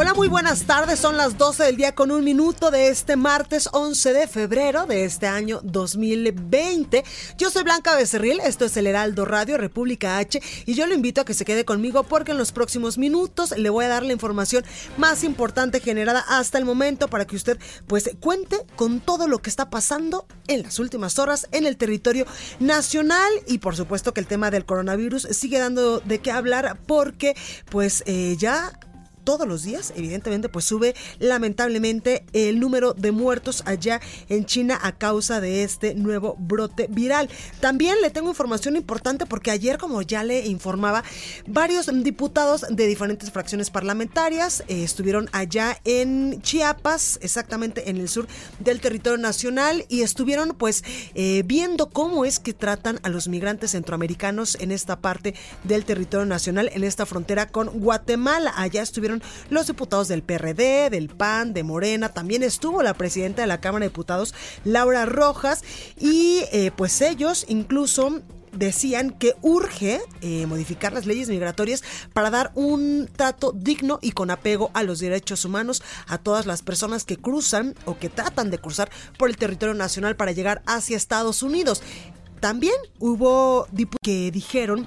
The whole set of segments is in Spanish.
Hola, muy buenas tardes. Son las 12 del día con un minuto de este martes 11 de febrero de este año 2020. Yo soy Blanca Becerril, esto es el Heraldo Radio República H y yo lo invito a que se quede conmigo porque en los próximos minutos le voy a dar la información más importante generada hasta el momento para que usted pues cuente con todo lo que está pasando en las últimas horas en el territorio nacional y por supuesto que el tema del coronavirus sigue dando de qué hablar porque pues eh, ya todos los días, evidentemente, pues sube lamentablemente el número de muertos allá en China a causa de este nuevo brote viral. También le tengo información importante porque ayer, como ya le informaba, varios diputados de diferentes fracciones parlamentarias eh, estuvieron allá en Chiapas, exactamente en el sur del territorio nacional, y estuvieron pues eh, viendo cómo es que tratan a los migrantes centroamericanos en esta parte del territorio nacional, en esta frontera con Guatemala. Allá estuvieron los diputados del PRD, del PAN, de Morena, también estuvo la presidenta de la Cámara de Diputados, Laura Rojas, y eh, pues ellos incluso decían que urge eh, modificar las leyes migratorias para dar un trato digno y con apego a los derechos humanos a todas las personas que cruzan o que tratan de cruzar por el territorio nacional para llegar hacia Estados Unidos. También hubo diputados que dijeron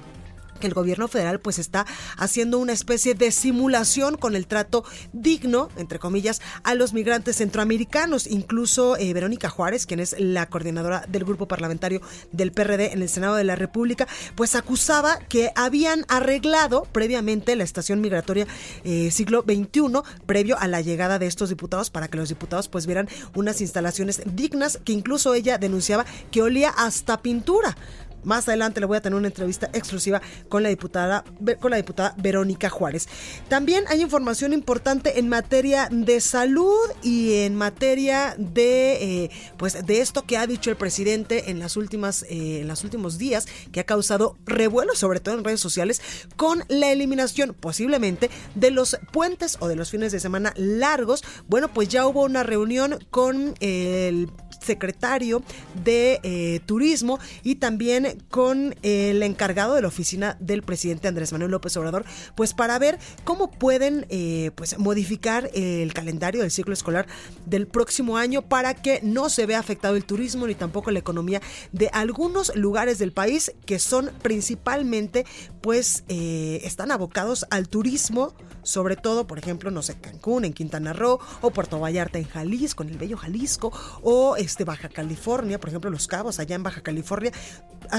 que el gobierno federal pues está haciendo una especie de simulación con el trato digno, entre comillas, a los migrantes centroamericanos. Incluso eh, Verónica Juárez, quien es la coordinadora del grupo parlamentario del PRD en el Senado de la República, pues acusaba que habían arreglado previamente la estación migratoria eh, siglo XXI, previo a la llegada de estos diputados, para que los diputados pues vieran unas instalaciones dignas que incluso ella denunciaba que olía hasta pintura. Más adelante le voy a tener una entrevista exclusiva con la diputada, con la diputada Verónica Juárez. También hay información importante en materia de salud y en materia de, eh, pues, de esto que ha dicho el presidente en las últimas, eh, en los últimos días, que ha causado revuelo, sobre todo en redes sociales, con la eliminación posiblemente de los puentes o de los fines de semana largos. Bueno, pues ya hubo una reunión con el secretario de eh, Turismo y también con el encargado de la oficina del presidente Andrés Manuel López Obrador, pues para ver cómo pueden eh, pues modificar el calendario del ciclo escolar del próximo año para que no se vea afectado el turismo ni tampoco la economía de algunos lugares del país que son principalmente pues eh, están abocados al turismo, sobre todo por ejemplo no sé Cancún en Quintana Roo o Puerto Vallarta en Jalisco, en el bello Jalisco o este Baja California, por ejemplo Los Cabos allá en Baja California.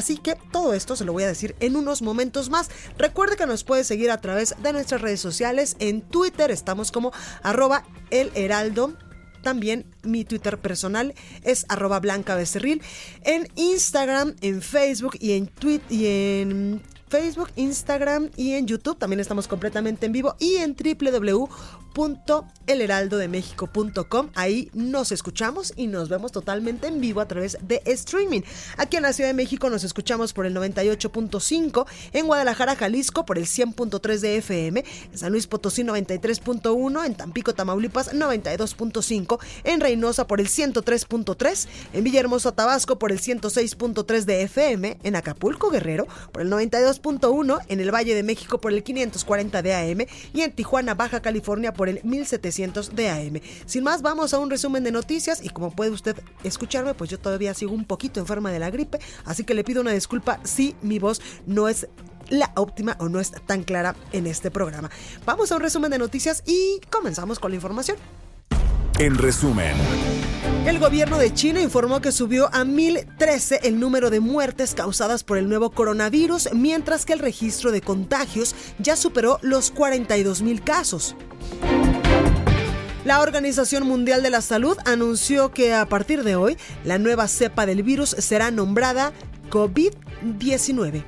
Así que todo esto se lo voy a decir en unos momentos más. Recuerde que nos puede seguir a través de nuestras redes sociales. En Twitter estamos como arroba el heraldo también mi Twitter personal es arroba blanca becerril. En Instagram, en Facebook y en Twitter y en Facebook, Instagram y en YouTube. También estamos completamente en vivo y en www.elheraldodemexico.com. Ahí nos escuchamos y nos vemos totalmente en vivo a través de streaming. Aquí en la Ciudad de México nos escuchamos por el 98.5, en Guadalajara, Jalisco por el 100.3 de FM, en San Luis Potosí 93.1, en Tampico, Tamaulipas 92.5, en Reynosa por el 103.3, en Villahermosa, Tabasco por el 106.3 de FM, en Acapulco, Guerrero por el 92 1 en el Valle de México por el 540 de AM y en Tijuana, Baja California por el 1700 de AM. Sin más, vamos a un resumen de noticias y como puede usted escucharme, pues yo todavía sigo un poquito enferma de la gripe, así que le pido una disculpa si mi voz no es la óptima o no es tan clara en este programa. Vamos a un resumen de noticias y comenzamos con la información. En resumen. El gobierno de China informó que subió a 1013 el número de muertes causadas por el nuevo coronavirus, mientras que el registro de contagios ya superó los 42 mil casos. La Organización Mundial de la Salud anunció que a partir de hoy la nueva cepa del virus será nombrada COVID-19.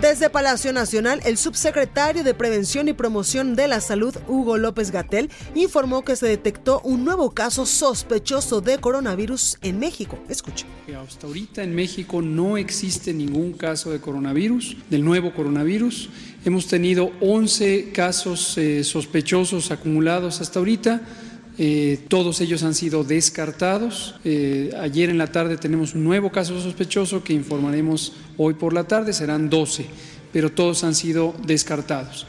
Desde Palacio Nacional, el subsecretario de Prevención y Promoción de la Salud, Hugo López Gatel, informó que se detectó un nuevo caso sospechoso de coronavirus en México. Escuche. Hasta ahorita en México no existe ningún caso de coronavirus, del nuevo coronavirus. Hemos tenido 11 casos eh, sospechosos acumulados hasta ahorita. Eh, todos ellos han sido descartados. Eh, ayer en la tarde tenemos un nuevo caso sospechoso que informaremos hoy por la tarde, serán 12, pero todos han sido descartados.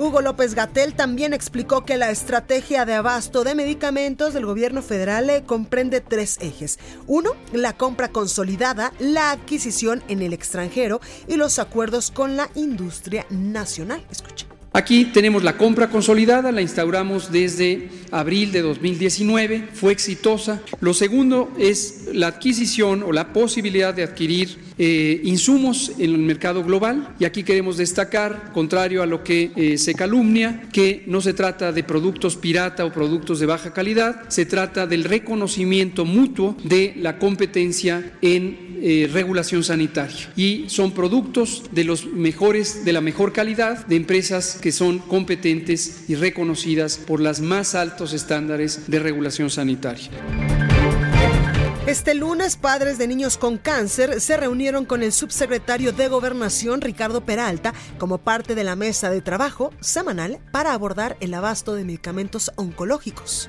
Hugo López Gatel también explicó que la estrategia de abasto de medicamentos del gobierno federal eh, comprende tres ejes. Uno, la compra consolidada, la adquisición en el extranjero y los acuerdos con la industria nacional. Escucha. Aquí tenemos la compra consolidada, la instauramos desde abril de 2019, fue exitosa. Lo segundo es la adquisición o la posibilidad de adquirir eh, insumos en el mercado global y aquí queremos destacar, contrario a lo que eh, se calumnia, que no se trata de productos pirata o productos de baja calidad, se trata del reconocimiento mutuo de la competencia en eh, regulación sanitaria y son productos de los mejores, de la mejor calidad, de empresas que son competentes y reconocidas por los más altos estándares de regulación sanitaria. Este lunes, padres de niños con cáncer se reunieron con el subsecretario de Gobernación, Ricardo Peralta, como parte de la mesa de trabajo semanal para abordar el abasto de medicamentos oncológicos.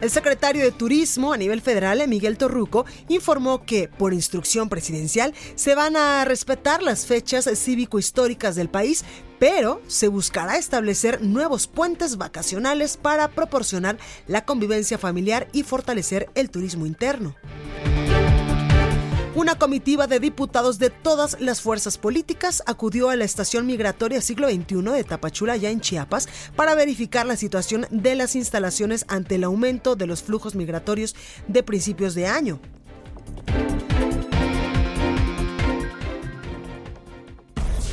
El secretario de Turismo a nivel federal, Miguel Torruco, informó que, por instrucción presidencial, se van a respetar las fechas cívico-históricas del país, pero se buscará establecer nuevos puentes vacacionales para proporcionar la convivencia familiar y fortalecer el turismo interno. Una comitiva de diputados de todas las fuerzas políticas acudió a la estación migratoria siglo XXI de Tapachula, ya en Chiapas, para verificar la situación de las instalaciones ante el aumento de los flujos migratorios de principios de año.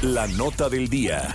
La nota del día.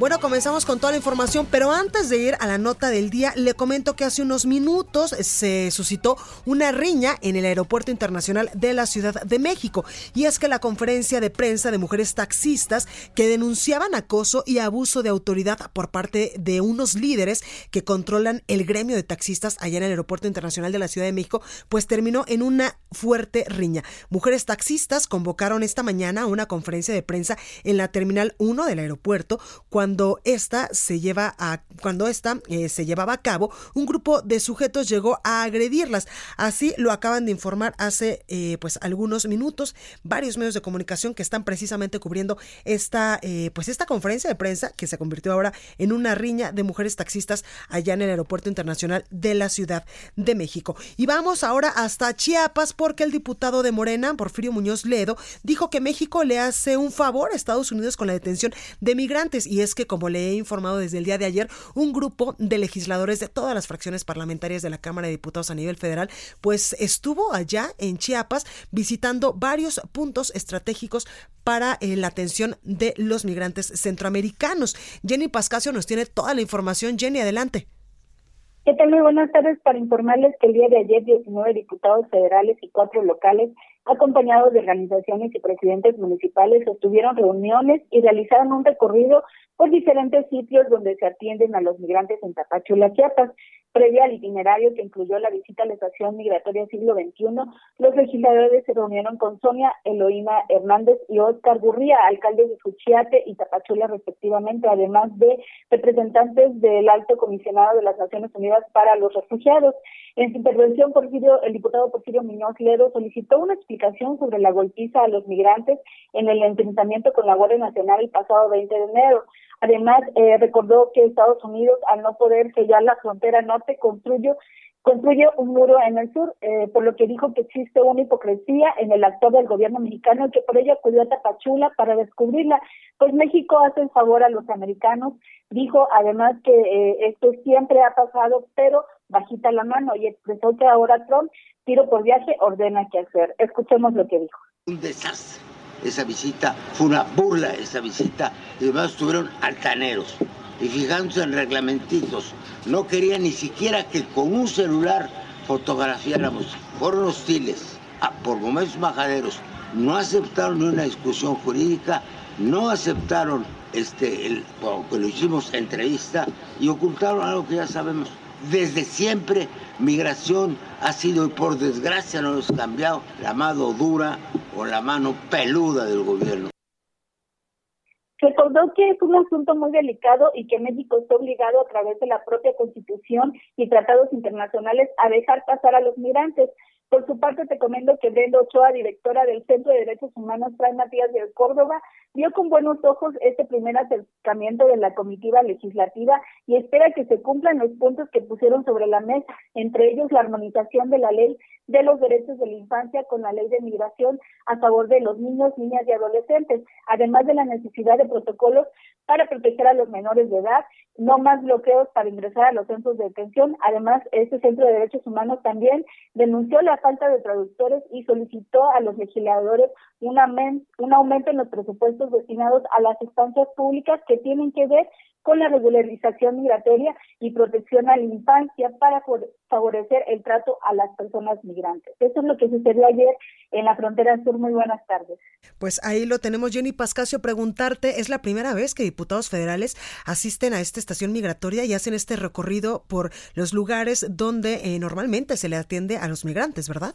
Bueno, comenzamos con toda la información, pero antes de ir a la nota del día, le comento que hace unos minutos se suscitó una riña en el Aeropuerto Internacional de la Ciudad de México. Y es que la conferencia de prensa de mujeres taxistas que denunciaban acoso y abuso de autoridad por parte de unos líderes que controlan el gremio de taxistas allá en el Aeropuerto Internacional de la Ciudad de México, pues terminó en una fuerte riña. Mujeres taxistas convocaron esta mañana una conferencia de prensa en la Terminal 1 del aeropuerto cuando cuando esta se lleva a cuando esta eh, se llevaba a cabo, un grupo de sujetos llegó a agredirlas. Así lo acaban de informar hace eh, pues algunos minutos varios medios de comunicación que están precisamente cubriendo esta eh, pues esta conferencia de prensa que se convirtió ahora en una riña de mujeres taxistas allá en el aeropuerto internacional de la Ciudad de México. Y vamos ahora hasta Chiapas porque el diputado de Morena, Porfirio Muñoz Ledo, dijo que México le hace un favor a Estados Unidos con la detención de migrantes y es como le he informado desde el día de ayer, un grupo de legisladores de todas las fracciones parlamentarias de la Cámara de Diputados a nivel federal, pues estuvo allá en Chiapas visitando varios puntos estratégicos para eh, la atención de los migrantes centroamericanos. Jenny Pascasio nos tiene toda la información. Jenny, adelante. ¿Qué tal? Muy buenas tardes para informarles que el día de ayer 19 diputados federales y cuatro locales acompañados de organizaciones y presidentes municipales, sostuvieron reuniones y realizaron un recorrido por diferentes sitios donde se atienden a los migrantes en Tapachula, Chiapas. Previa al itinerario que incluyó la visita a la estación migratoria siglo XXI, los legisladores se reunieron con Sonia Eloína Hernández y Oscar Gurría, alcaldes de Suchiate y Tapachula respectivamente, además de representantes del Alto Comisionado de las Naciones Unidas para los Refugiados. En su intervención, Porfirio, el diputado Porfirio Muñoz Ledo solicitó una explicación sobre la golpiza a los migrantes en el enfrentamiento con la Guardia Nacional el pasado 20 de enero. Además, eh, recordó que Estados Unidos, al no poder sellar la frontera norte, construyó construye un muro en el sur, eh, por lo que dijo que existe una hipocresía en el actor del gobierno mexicano y que por ello acudió a Tapachula para descubrirla. Pues México hace el favor a los americanos. Dijo además que eh, esto siempre ha pasado, pero bajita la mano y expresó que ahora Trump, tiro por viaje, ordena qué hacer. Escuchemos lo que dijo. Un desastre. Esa visita fue una burla, esa visita. Y además estuvieron altaneros y fijándose en reglamentitos. No quería ni siquiera que con un celular fotografiáramos. Fueron hostiles ah, por momentos majaderos. No aceptaron ni una discusión jurídica, no aceptaron este, el, lo hicimos entrevista y ocultaron algo que ya sabemos. Desde siempre migración ha sido, y por desgracia no nos ha cambiado, la mano dura o la mano peluda del gobierno. Recordó que es un asunto muy delicado y que México está obligado a través de la propia Constitución y tratados internacionales a dejar pasar a los migrantes. Por su parte, te comento que Brenda Ochoa, directora del Centro de Derechos Humanos Fray Matías de Córdoba, vio con buenos ojos este primer acercamiento de la comitiva legislativa y espera que se cumplan los puntos que pusieron sobre la mesa, entre ellos la armonización de la ley de los derechos de la infancia con la ley de migración a favor de los niños, niñas y adolescentes, además de la necesidad de protocolos para proteger a los menores de edad, no más bloqueos para ingresar a los centros de detención. Además, este Centro de Derechos Humanos también denunció la falta de traductores y solicitó a los legisladores un, aumento en los presupuestos destinados a las instancias públicas que tienen que ver con la regularización migratoria y protección a la infancia para favorecer el trato a las personas migrantes. Eso es lo que sucedió ayer en la frontera sur. Muy buenas tardes. Pues ahí lo tenemos, Jenny Pascasio, preguntarte, ¿es la primera vez que diputados federales asisten a esta estación migratoria y hacen este recorrido por los lugares donde eh, normalmente se le atiende a los migrantes, verdad?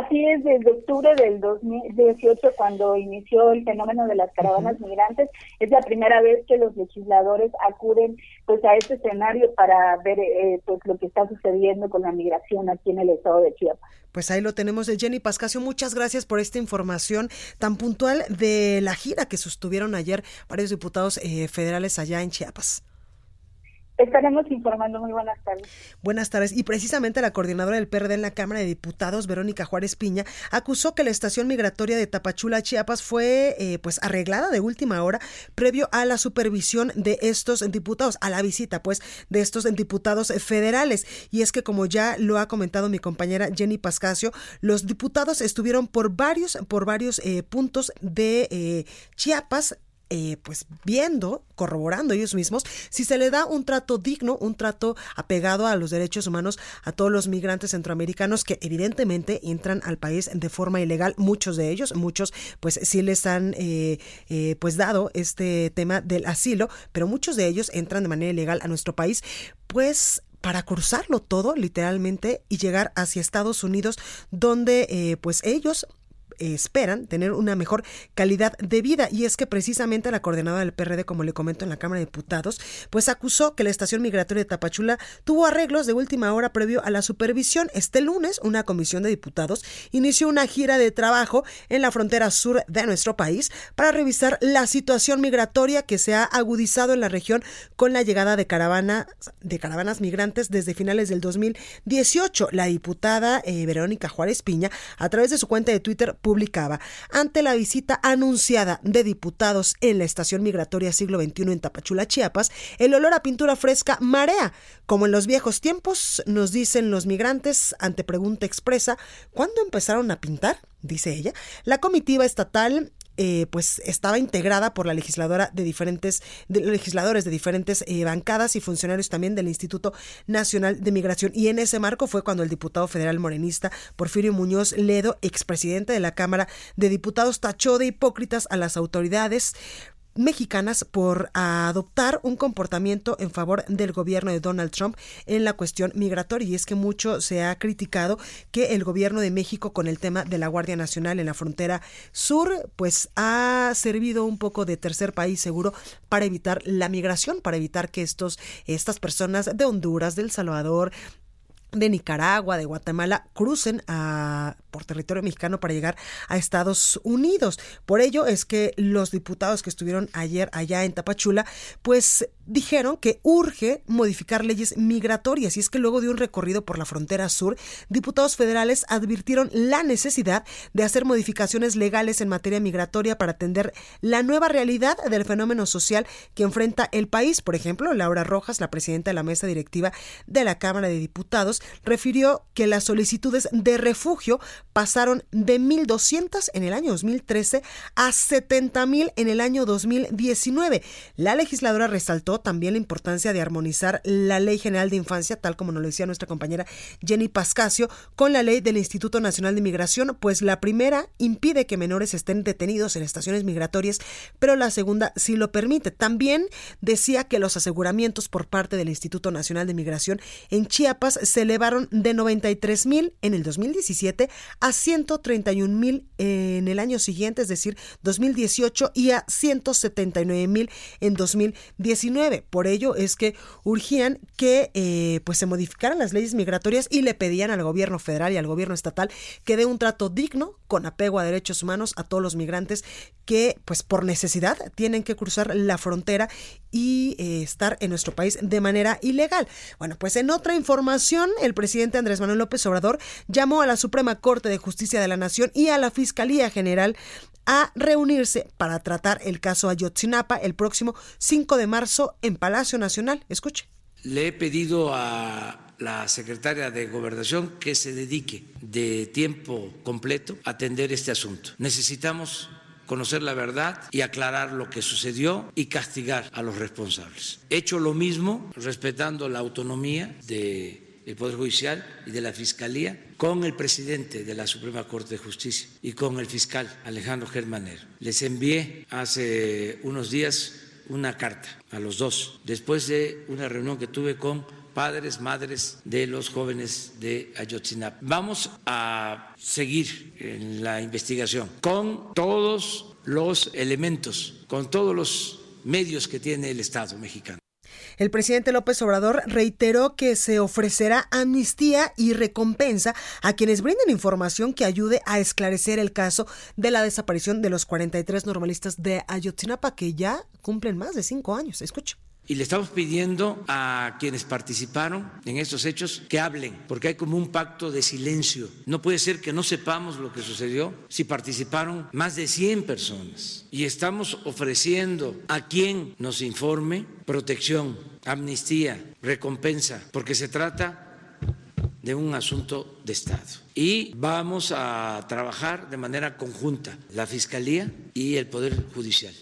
Así es, desde octubre del 2018, cuando inició el fenómeno de las caravanas migrantes, es la primera vez que los legisladores acuden pues a este escenario para ver eh, pues lo que está sucediendo con la migración aquí en el estado de Chiapas. Pues ahí lo tenemos Jenny Pascasio. Muchas gracias por esta información tan puntual de la gira que sostuvieron ayer varios diputados eh, federales allá en Chiapas. Estaremos informando. Muy buenas tardes. Buenas tardes. Y precisamente la coordinadora del PRD en la Cámara de Diputados, Verónica Juárez Piña, acusó que la estación migratoria de Tapachula, Chiapas, fue eh, pues arreglada de última hora previo a la supervisión de estos diputados, a la visita pues de estos diputados federales. Y es que como ya lo ha comentado mi compañera Jenny Pascasio, los diputados estuvieron por varios, por varios eh, puntos de eh, Chiapas eh, pues viendo, corroborando ellos mismos, si se le da un trato digno, un trato apegado a los derechos humanos a todos los migrantes centroamericanos que evidentemente entran al país de forma ilegal, muchos de ellos, muchos pues sí les han eh, eh, pues dado este tema del asilo, pero muchos de ellos entran de manera ilegal a nuestro país, pues para cruzarlo todo literalmente y llegar hacia Estados Unidos donde pues ellos esperan tener una mejor calidad de vida. Y es que precisamente la coordinadora del PRD, como le comento en la Cámara de Diputados, pues acusó que la estación migratoria de Tapachula tuvo arreglos de última hora previo a la supervisión. Este lunes, una comisión de diputados inició una gira de trabajo en la frontera sur de nuestro país para revisar la situación migratoria que se ha agudizado en la región con la llegada de caravanas, de caravanas migrantes desde finales del 2018. La diputada eh, Verónica Juárez Piña, a través de su cuenta de Twitter, publicaba, ante la visita anunciada de diputados en la estación migratoria siglo XXI en Tapachula, Chiapas, el olor a pintura fresca marea. Como en los viejos tiempos, nos dicen los migrantes ante pregunta expresa, ¿cuándo empezaron a pintar? dice ella. La comitiva estatal eh, pues estaba integrada por la legisladora de diferentes legisladores de diferentes eh, bancadas y funcionarios también del Instituto Nacional de Migración. Y en ese marco fue cuando el diputado federal morenista Porfirio Muñoz Ledo expresidente de la Cámara de Diputados tachó de hipócritas a las autoridades mexicanas por adoptar un comportamiento en favor del gobierno de Donald Trump en la cuestión migratoria. Y es que mucho se ha criticado que el gobierno de México con el tema de la Guardia Nacional en la frontera sur, pues ha servido un poco de tercer país seguro para evitar la migración, para evitar que estos, estas personas de Honduras, del Salvador, de Nicaragua, de Guatemala, crucen a por territorio mexicano para llegar a Estados Unidos. Por ello es que los diputados que estuvieron ayer allá en Tapachula, pues dijeron que urge modificar leyes migratorias y es que luego de un recorrido por la frontera sur, diputados federales advirtieron la necesidad de hacer modificaciones legales en materia migratoria para atender la nueva realidad del fenómeno social que enfrenta el país. Por ejemplo, Laura Rojas, la presidenta de la mesa directiva de la Cámara de Diputados, refirió que las solicitudes de refugio pasaron de 1.200 en el año 2013 a 70.000 en el año 2019. La legisladora resaltó también la importancia de armonizar la Ley General de Infancia, tal como nos lo decía nuestra compañera Jenny Pascasio, con la ley del Instituto Nacional de Migración, pues la primera impide que menores estén detenidos en estaciones migratorias, pero la segunda sí lo permite. También decía que los aseguramientos por parte del Instituto Nacional de Migración en Chiapas se elevaron de 93 mil en el 2017 a 131 mil en el año siguiente, es decir, 2018, y a 179 mil en 2019. Por ello es que urgían que eh, pues se modificaran las leyes migratorias y le pedían al gobierno federal y al gobierno estatal que dé un trato digno con apego a derechos humanos a todos los migrantes que pues por necesidad tienen que cruzar la frontera y eh, estar en nuestro país de manera ilegal. Bueno, pues en otra información, el presidente Andrés Manuel López Obrador llamó a la Suprema Corte de Justicia de la Nación y a la Fiscalía General a reunirse para tratar el caso Ayotzinapa el próximo 5 de marzo en Palacio Nacional. Escuche. Le he pedido a la secretaria de Gobernación que se dedique de tiempo completo a atender este asunto. Necesitamos conocer la verdad y aclarar lo que sucedió y castigar a los responsables. He hecho lo mismo respetando la autonomía del Poder Judicial y de la Fiscalía con el presidente de la Suprema Corte de Justicia y con el fiscal Alejandro Germaner. Les envié hace unos días una carta a los dos, después de una reunión que tuve con padres, madres de los jóvenes de Ayotzinapa. Vamos a seguir en la investigación con todos los elementos, con todos los medios que tiene el Estado mexicano. El presidente López Obrador reiteró que se ofrecerá amnistía y recompensa a quienes brinden información que ayude a esclarecer el caso de la desaparición de los 43 normalistas de Ayotzinapa que ya cumplen más de cinco años. Escucha. Y le estamos pidiendo a quienes participaron en estos hechos que hablen, porque hay como un pacto de silencio. No puede ser que no sepamos lo que sucedió si participaron más de 100 personas. Y estamos ofreciendo a quien nos informe protección, amnistía, recompensa, porque se trata de un asunto de Estado. Y vamos a trabajar de manera conjunta la Fiscalía y el Poder Judicial.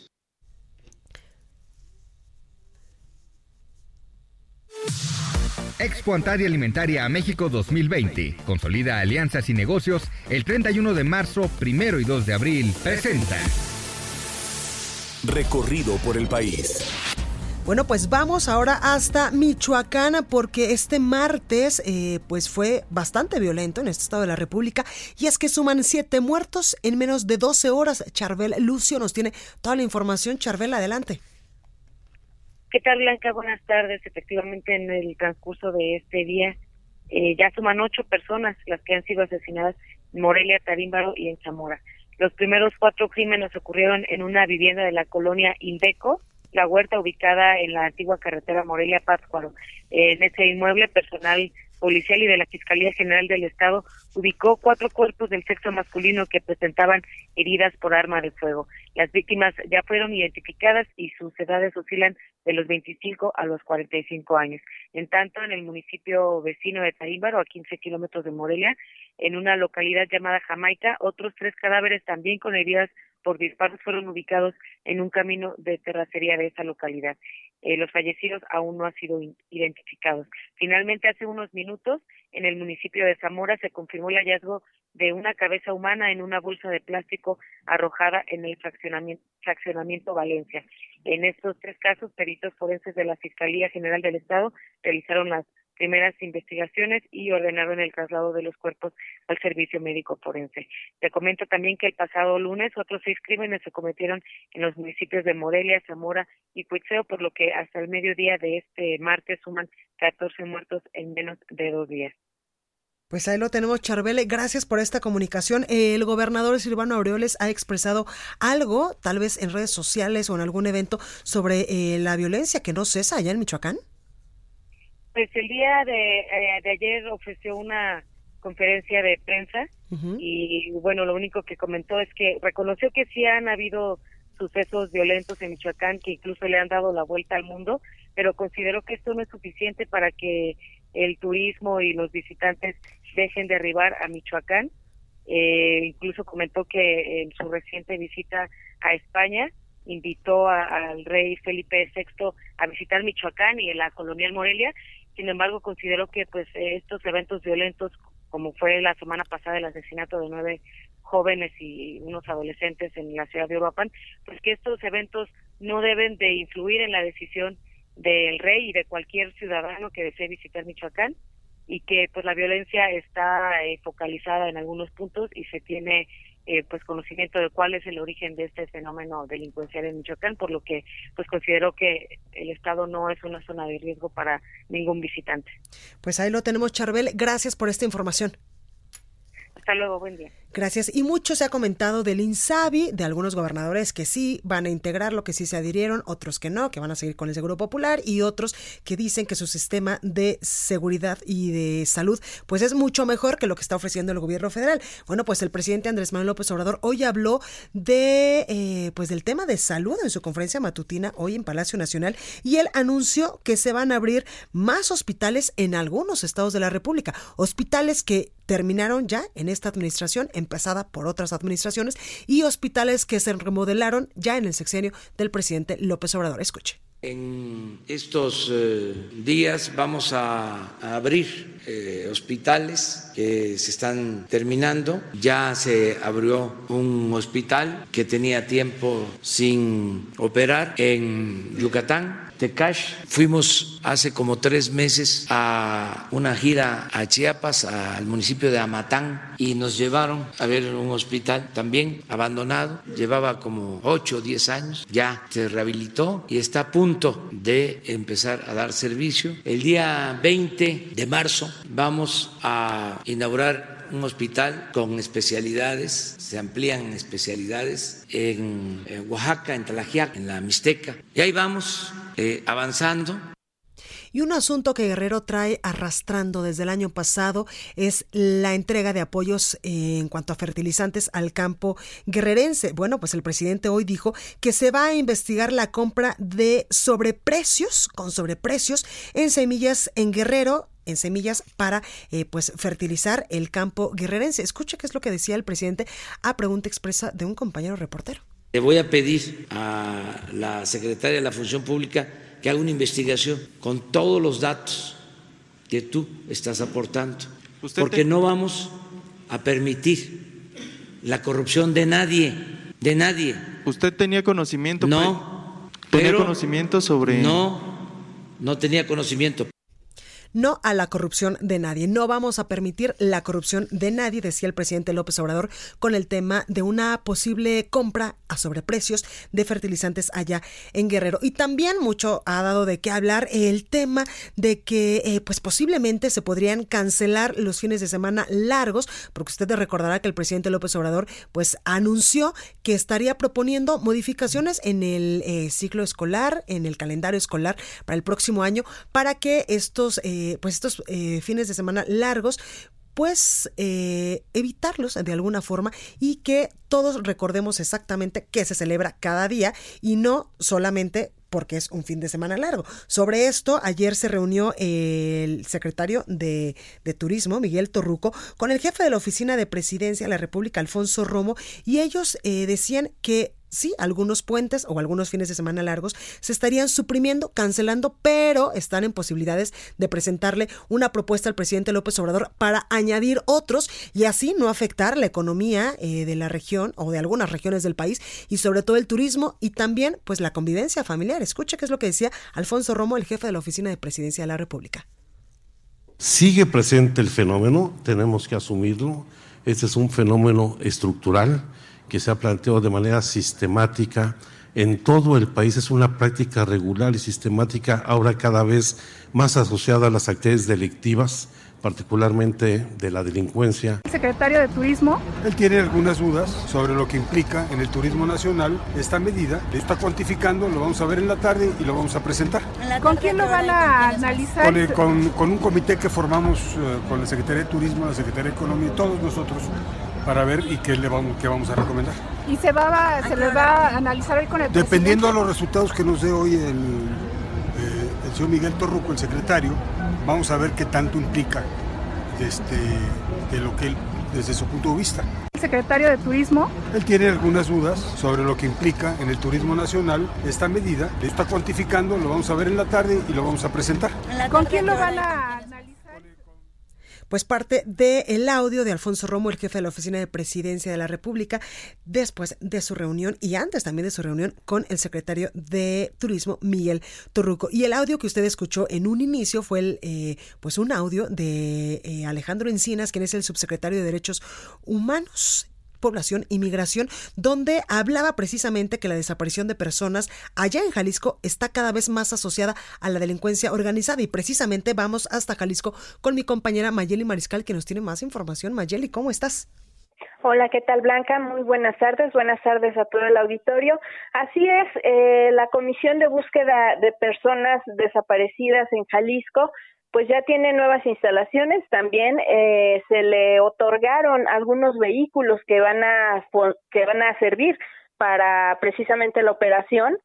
Expo Antaria Alimentaria a México 2020. Consolida alianzas y negocios el 31 de marzo, primero y 2 de abril. Presenta. Recorrido por el país. Bueno, pues vamos ahora hasta Michoacán porque este martes eh, pues fue bastante violento en este estado de la República y es que suman siete muertos en menos de 12 horas. Charbel Lucio nos tiene toda la información. Charbel, adelante. ¿Qué tal, Blanca? Buenas tardes. Efectivamente, en el transcurso de este día eh, ya suman ocho personas las que han sido asesinadas en Morelia, Tarímbaro y en Zamora. Los primeros cuatro crímenes ocurrieron en una vivienda de la colonia Indeco, la huerta ubicada en la antigua carretera Morelia-Pátzcuaro. En ese inmueble, personal policial y de la Fiscalía General del Estado ubicó cuatro cuerpos del sexo masculino que presentaban heridas por arma de fuego. Las víctimas ya fueron identificadas y sus edades oscilan de los 25 a los 45 años. En tanto, en el municipio vecino de Tarímbaro, a 15 kilómetros de Morelia, en una localidad llamada Jamaica, otros tres cadáveres también con heridas por disparos fueron ubicados en un camino de terracería de esa localidad. Eh, los fallecidos aún no han sido identificados. Finalmente, hace unos minutos, en el municipio de Zamora se confirmó el hallazgo de una cabeza humana en una bolsa de plástico arrojada en el fraccionamiento, fraccionamiento Valencia. En estos tres casos, peritos forenses de la Fiscalía General del Estado realizaron las primeras investigaciones y ordenaron el traslado de los cuerpos al servicio médico forense. Te comento también que el pasado lunes otros seis crímenes se cometieron en los municipios de Morelia, Zamora y Puitzeo, por lo que hasta el mediodía de este martes suman 14 muertos en menos de dos días. Pues ahí lo tenemos, Charbele. Gracias por esta comunicación. El gobernador Silvano Aureoles ha expresado algo, tal vez en redes sociales o en algún evento, sobre eh, la violencia que no cesa allá en Michoacán. Pues el día de, eh, de ayer ofreció una conferencia de prensa y bueno, lo único que comentó es que reconoció que sí han habido sucesos violentos en Michoacán que incluso le han dado la vuelta al mundo, pero consideró que esto no es suficiente para que el turismo y los visitantes dejen de arribar a Michoacán. Eh, incluso comentó que en su reciente visita a España invitó al rey Felipe VI a visitar Michoacán y la colonial Morelia. Sin embargo, consideró que pues estos eventos violentos, como fue la semana pasada el asesinato de nueve jóvenes y unos adolescentes en la ciudad de Uruapan, pues que estos eventos no deben de influir en la decisión del rey y de cualquier ciudadano que desee visitar Michoacán y que pues la violencia está eh, focalizada en algunos puntos y se tiene eh, pues conocimiento de cuál es el origen de este fenómeno delincuencial en Michoacán, por lo que pues considero que el estado no es una zona de riesgo para ningún visitante. Pues ahí lo tenemos, Charbel. Gracias por esta información. Hasta luego, buen día. Gracias. Y mucho se ha comentado del INSABI, de algunos gobernadores que sí van a integrar lo que sí se adhirieron, otros que no, que van a seguir con el Seguro Popular y otros que dicen que su sistema de seguridad y de salud pues es mucho mejor que lo que está ofreciendo el gobierno federal. Bueno, pues el presidente Andrés Manuel López Obrador hoy habló de eh, pues del tema de salud en su conferencia matutina hoy en Palacio Nacional y él anunció que se van a abrir más hospitales en algunos estados de la República, hospitales que terminaron ya en esta administración empezada por otras administraciones y hospitales que se remodelaron ya en el sexenio del presidente López Obrador. Escuche. En estos eh, días vamos a, abrir eh, hospitales que se están terminando. Ya se abrió un hospital que tenía tiempo sin operar en Yucatán Tecash. Fuimos hace como tres meses a una gira a Chiapas, al municipio de Amatán, y nos llevaron a ver un hospital también abandonado. Llevaba como ocho o diez años, ya se rehabilitó y está a punto de empezar a dar servicio. El día 20 de marzo vamos a inaugurar un hospital con especialidades, se amplían especialidades en, Oaxaca, en Talajiac, en la Mixteca. Y ahí vamos eh, avanzando. Y un asunto que Guerrero trae arrastrando desde el año pasado es la entrega de apoyos eh, en cuanto a fertilizantes al campo guerrerense. Bueno, pues el presidente hoy dijo que se va a investigar la compra de sobreprecios, con sobreprecios, en semillas en Guerrero en semillas para eh, pues fertilizar el campo guerrerense. Escucha qué es lo que decía el presidente a pregunta expresa de un compañero reportero. Le voy a pedir a la secretaria de la Función Pública que haga una investigación con todos los datos que tú estás aportando, porque no vamos a permitir la corrupción de nadie, de nadie. ¿Usted tenía conocimiento? No. ¿Tenía conocimiento sobre...? No, no tenía conocimiento no a la corrupción de nadie. No vamos a permitir la corrupción de nadie, decía el presidente López Obrador, con el tema de una posible compra a sobreprecios de fertilizantes allá en Guerrero. Y también mucho ha dado de qué hablar el tema de que eh, pues posiblemente se podrían cancelar los fines de semana largos, porque usted recordará que el presidente López Obrador pues anunció que estaría proponiendo modificaciones en el eh, ciclo escolar, en el calendario escolar para el próximo año, para que estos eh, eh, pues estos eh, fines de semana largos pues eh, evitarlos de alguna forma y que todos recordemos exactamente qué se celebra cada día y no solamente porque es un fin de semana largo. Sobre esto, ayer se reunió el secretario de, Turismo, Miguel Torruco, con el jefe de la Oficina de Presidencia de la República, Alfonso Romo, y ellos decían que sí, algunos puentes o algunos fines de semana largos se estarían suprimiendo, cancelando, pero están en posibilidades de presentarle una propuesta al presidente López Obrador para añadir otros y así no afectar la economía eh, de la región o de algunas regiones del país y sobre todo el turismo y también pues la convivencia familiar. Escucha qué es lo que decía Alfonso Romo, el jefe de la Oficina de Presidencia de la República. Sigue presente el fenómeno, tenemos que asumirlo. Este es un fenómeno estructural que se ha planteado de manera sistemática en todo el país. Es una práctica regular y sistemática, ahora cada vez más asociada a las actividades delictivas, particularmente de la delincuencia. Secretario de Turismo. Él tiene algunas dudas sobre lo que implica en el turismo nacional esta medida. Está cuantificando, lo vamos a ver en la tarde y lo vamos a presentar. ¿Con quién lo van a analizar? Con, el, con, con un comité que formamos uh, con la Secretaría de Turismo, la Secretaría de Economía y todos nosotros para ver y qué le vamos, qué vamos a recomendar. ¿Y se, va, se les va a analizar hoy con el Dependiendo presidente? de los resultados que nos dé hoy el, eh, el señor Miguel Torruco, el secretario, vamos a ver qué tanto implica este, de lo que él, desde su punto de vista. Secretario de Turismo. Él tiene algunas dudas sobre lo que implica en el turismo nacional esta medida. Está cuantificando, lo vamos a ver en la tarde y lo vamos a presentar. ¿Con quién lo van a analizar? Pues parte del audio de Alfonso Romo, el jefe de la Oficina de Presidencia de la República, después de su reunión y antes también de su reunión con el secretario de Turismo, Miguel Torruco. Y el audio que usted escuchó en un inicio fue el, eh, pues un audio de eh, Alejandro Encinas, quien es el subsecretario de Derechos Humanos Población y Migración, donde hablaba precisamente que la desaparición de personas allá en Jalisco está cada vez más asociada a la delincuencia organizada. Y precisamente vamos hasta Jalisco con mi compañera Mayeli Mariscal, que nos tiene más información. Mayeli, ¿cómo estás? Hola, ¿qué tal Blanca? Muy buenas tardes, buenas tardes a todo el auditorio. Así es, eh, la Comisión de Búsqueda de Personas Desaparecidas en Jalisco pues ya tiene nuevas instalaciones. También eh, se le otorgaron algunos vehículos que van a que van a servir para precisamente la operación.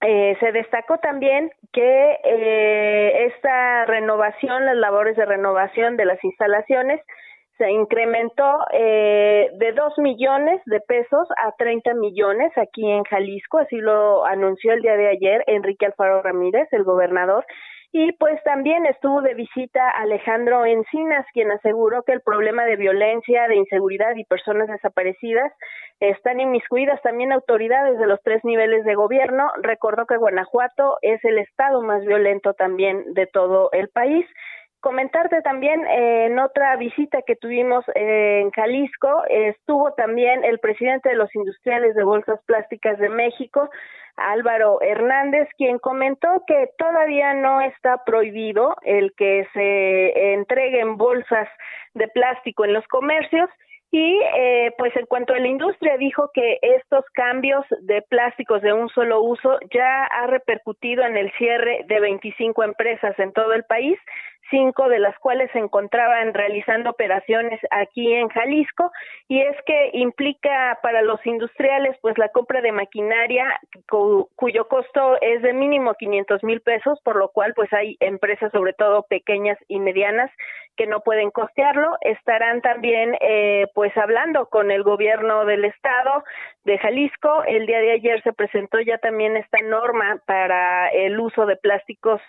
Eh, se destacó también que eh, esta renovación, las labores de renovación de las instalaciones, se incrementó eh, de dos millones de pesos a 30 millones aquí en Jalisco, así lo anunció el día de ayer Enrique Alfaro Ramírez, el gobernador, y pues también estuvo de visita Alejandro Encinas, quien aseguró que el problema de violencia, de inseguridad y personas desaparecidas están inmiscuidas también autoridades de los tres niveles de gobierno. Recordó que Guanajuato es el estado más violento también de todo el país. Comentarte también eh, en otra visita que tuvimos eh, en Jalisco, estuvo también el presidente de los industriales de bolsas plásticas de México, Álvaro Hernández, quien comentó que todavía no está prohibido el que se entreguen bolsas de plástico en los comercios. Y eh, pues en cuanto a la industria dijo que estos cambios de plásticos de un solo uso ya ha repercutido en el cierre de 25 empresas en todo el país, cinco de las cuales se encontraban realizando operaciones aquí en Jalisco y es que implica para los industriales pues la compra de maquinaria cu cuyo costo es de mínimo 500 mil pesos por lo cual pues hay empresas sobre todo pequeñas y medianas que no pueden costearlo. Estarán también eh, pues hablando con el gobierno del estado de Jalisco. El día de ayer se presentó ya también esta norma para el uso de plásticos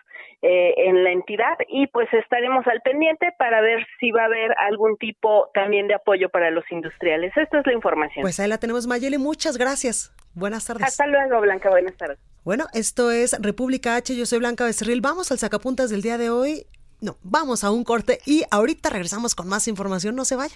eh, en la entidad y pues estaremos al pendiente para ver si va a haber algún tipo también de apoyo para los industriales. Esta es la información. Pues ahí la tenemos, Mayeli. Muchas gracias. Buenas tardes. Hasta luego, Blanca. Buenas tardes. Bueno, esto es República H. Yo soy Blanca Becerril. Vamos al sacapuntas del día de hoy. No, vamos a un corte y ahorita regresamos con más información. No se vaya.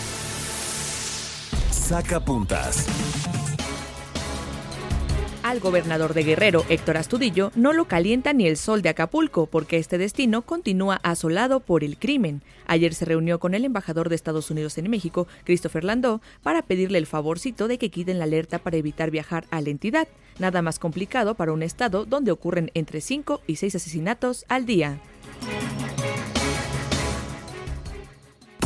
Saca puntas. Al gobernador de Guerrero, Héctor Astudillo, no lo calienta ni el sol de Acapulco, porque este destino continúa asolado por el crimen. Ayer se reunió con el embajador de Estados Unidos en México, Christopher Landau, para pedirle el favorcito de que quiten la alerta para evitar viajar a la entidad. Nada más complicado para un estado donde ocurren entre 5 y 6 asesinatos al día.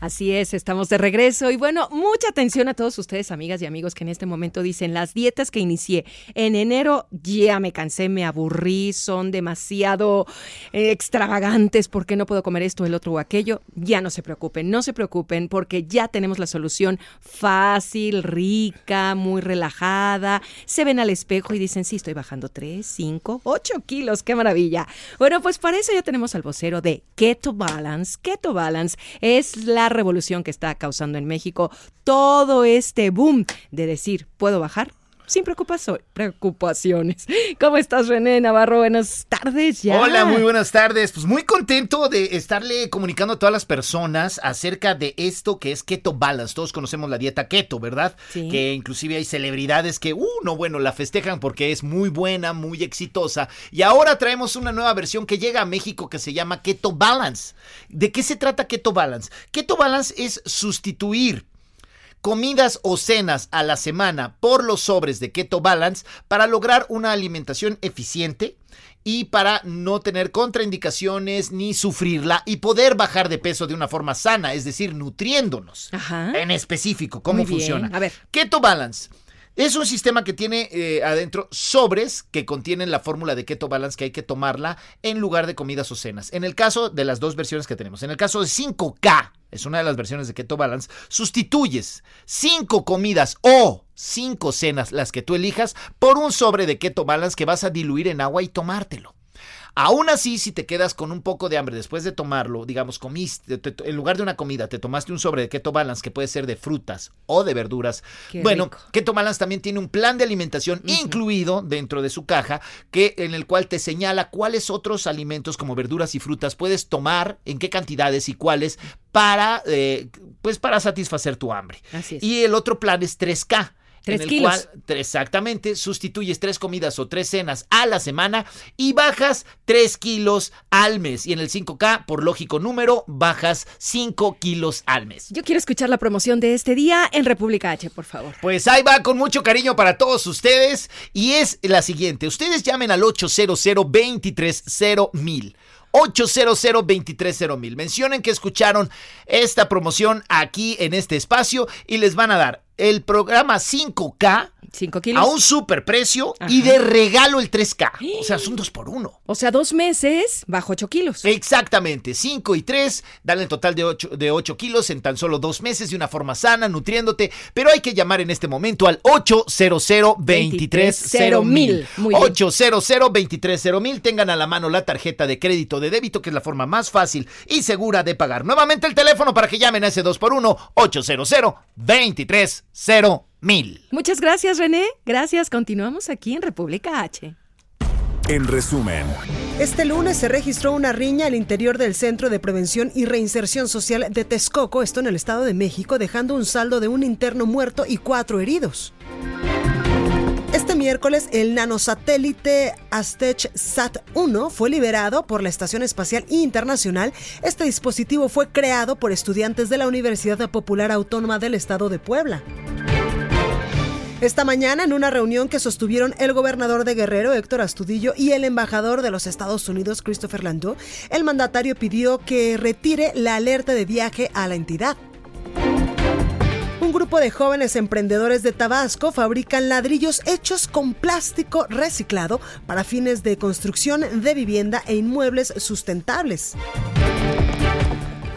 Así es, estamos de regreso y bueno, mucha atención a todos ustedes, amigas y amigos, que en este momento dicen, las dietas que inicié en enero ya me cansé, me aburrí, son demasiado eh, extravagantes, ¿por qué no puedo comer esto, el otro o aquello? Ya no se preocupen, no se preocupen porque ya tenemos la solución fácil, rica, muy relajada. Se ven al espejo y dicen, sí, estoy bajando 3, 5, 8 kilos, qué maravilla. Bueno, pues para eso ya tenemos al vocero de Keto Balance. Keto Balance es la revolución que está causando en México todo este boom de decir, ¿puedo bajar? Sin preocupaciones. ¿Cómo estás, René Navarro? Buenas tardes ya. Hola, muy buenas tardes. Pues muy contento de estarle comunicando a todas las personas acerca de esto que es Keto Balance. Todos conocemos la dieta keto, ¿verdad? Sí. Que inclusive hay celebridades que, uh, no, bueno, la festejan porque es muy buena, muy exitosa. Y ahora traemos una nueva versión que llega a México que se llama Keto Balance. ¿De qué se trata Keto Balance? Keto Balance es sustituir comidas o cenas a la semana por los sobres de Keto Balance para lograr una alimentación eficiente y para no tener contraindicaciones ni sufrirla y poder bajar de peso de una forma sana, es decir, nutriéndonos. En específico, ¿cómo Muy bien. funciona? A ver. Keto Balance. Es un sistema que tiene eh, adentro sobres que contienen la fórmula de Keto Balance que hay que tomarla en lugar de comidas o cenas. En el caso de las dos versiones que tenemos, en el caso de 5K, es una de las versiones de Keto Balance, sustituyes 5 comidas o 5 cenas, las que tú elijas, por un sobre de Keto Balance que vas a diluir en agua y tomártelo. Aún así, si te quedas con un poco de hambre después de tomarlo, digamos, comiste, te- te- en lugar de una comida, te tomaste un sobre de Keto Balance que puede ser de frutas o de verduras. Qué bueno, rico. Keto Balance también tiene un plan de alimentación incluido dentro de su caja, que en el cual te señala cuáles otros alimentos como verduras y frutas puedes tomar, en qué cantidades y cuáles para, eh, pues para satisfacer tu hambre. Así es. Y el otro plan es 3K. Tres en el kilos. cual exactamente sustituyes tres comidas o tres cenas a la semana y bajas 3 kilos al mes. Y en el 5K, por lógico número, bajas 5 kilos al mes. Yo quiero escuchar la promoción de este día en República H, por favor. Pues ahí va con mucho cariño para todos ustedes y es la siguiente. Ustedes llamen al 800 230 mil. 800 230 mil. Mencionen que escucharon esta promoción aquí en este espacio y les van a dar el programa 5K 5 kilos. a un super precio y Ajá. de regalo el 3K. O sea, son dos por uno. O sea, dos meses bajo 8 kilos. Exactamente, 5 y 3, dan el total de 8, de 8 kilos en tan solo dos meses de una forma sana, nutriéndote, pero hay que llamar en este momento al 800 230 mil. Muy bien. 800 230 mil, tengan a la mano la tarjeta de crédito de débito, que es la forma más fácil y segura de pagar. Nuevamente el teléfono para que llamen a ese 2x1, 800 230 mil. Muchas gracias, René. Gracias. Continuamos aquí en República H. En resumen, Este lunes se registró una riña al interior del Centro de Prevención y Reinserción Social de Texcoco, esto en el Estado de México, dejando un saldo de un interno muerto y cuatro heridos. Este miércoles, el nanosatélite Aztec Sat-1 fue liberado por la Estación Espacial Internacional. Este dispositivo fue creado por estudiantes de la Universidad Popular Autónoma del Estado de Puebla. Esta mañana, en una reunión que sostuvieron el gobernador de Guerrero, Héctor Astudillo, y el embajador de los Estados Unidos, Christopher Landau, el mandatario pidió que retire la alerta de viaje a la entidad. Un grupo de jóvenes emprendedores de Tabasco fabrican ladrillos hechos con plástico reciclado para fines de construcción de vivienda e inmuebles sustentables.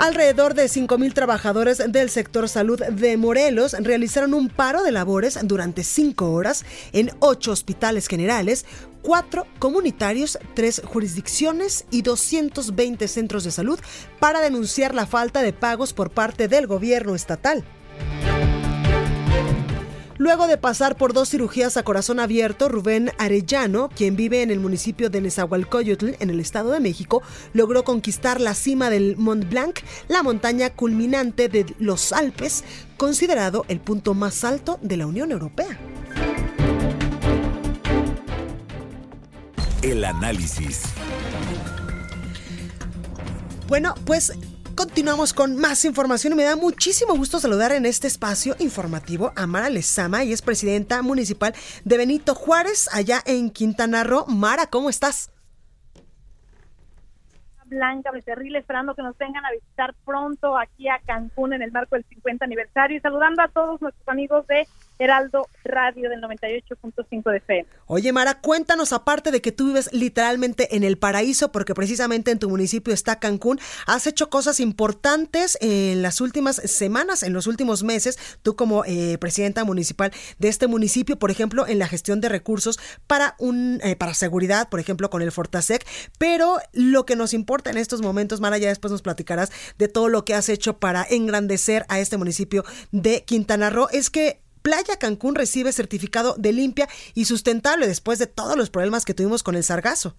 Alrededor de 5.000 trabajadores del sector salud de Morelos realizaron un paro de labores durante cinco horas en ocho hospitales generales, cuatro comunitarios, tres jurisdicciones y 220 centros de salud para denunciar la falta de pagos por parte del gobierno estatal. Luego de pasar por dos cirugías a corazón abierto, Rubén Arellano, quien vive en el municipio de Nezahualcóyotl, en el Estado de México, logró conquistar la cima del Mont Blanc, la montaña culminante de los Alpes, considerado el punto más alto de la Unión Europea. el análisis. Bueno, pues continuamos con más información y me da muchísimo gusto saludar en este espacio informativo a Mara Lezama, y es presidenta municipal de Benito Juárez, allá en Quintana Roo. Mara, ¿cómo estás? Blanca Becerril, esperando que nos vengan a visitar pronto aquí a Cancún en el marco del 50 aniversario y saludando a todos nuestros amigos de Heraldo Radio del 98.5 de FM. Oye, Mara, cuéntanos, aparte de que tú vives literalmente en el paraíso, porque precisamente en tu municipio está Cancún, has hecho cosas importantes en las últimas semanas, en los últimos meses, tú como eh, presidenta municipal de este municipio, por ejemplo, en la gestión de recursos para, un, eh, para seguridad, por ejemplo, con el Fortasec, pero lo que nos importa en estos momentos, Mara, ya después nos platicarás de todo lo que has hecho para engrandecer a este municipio de Quintana Roo, es que Playa Cancún recibe certificado de limpia y sustentable después de todos los problemas que tuvimos con el sargazo.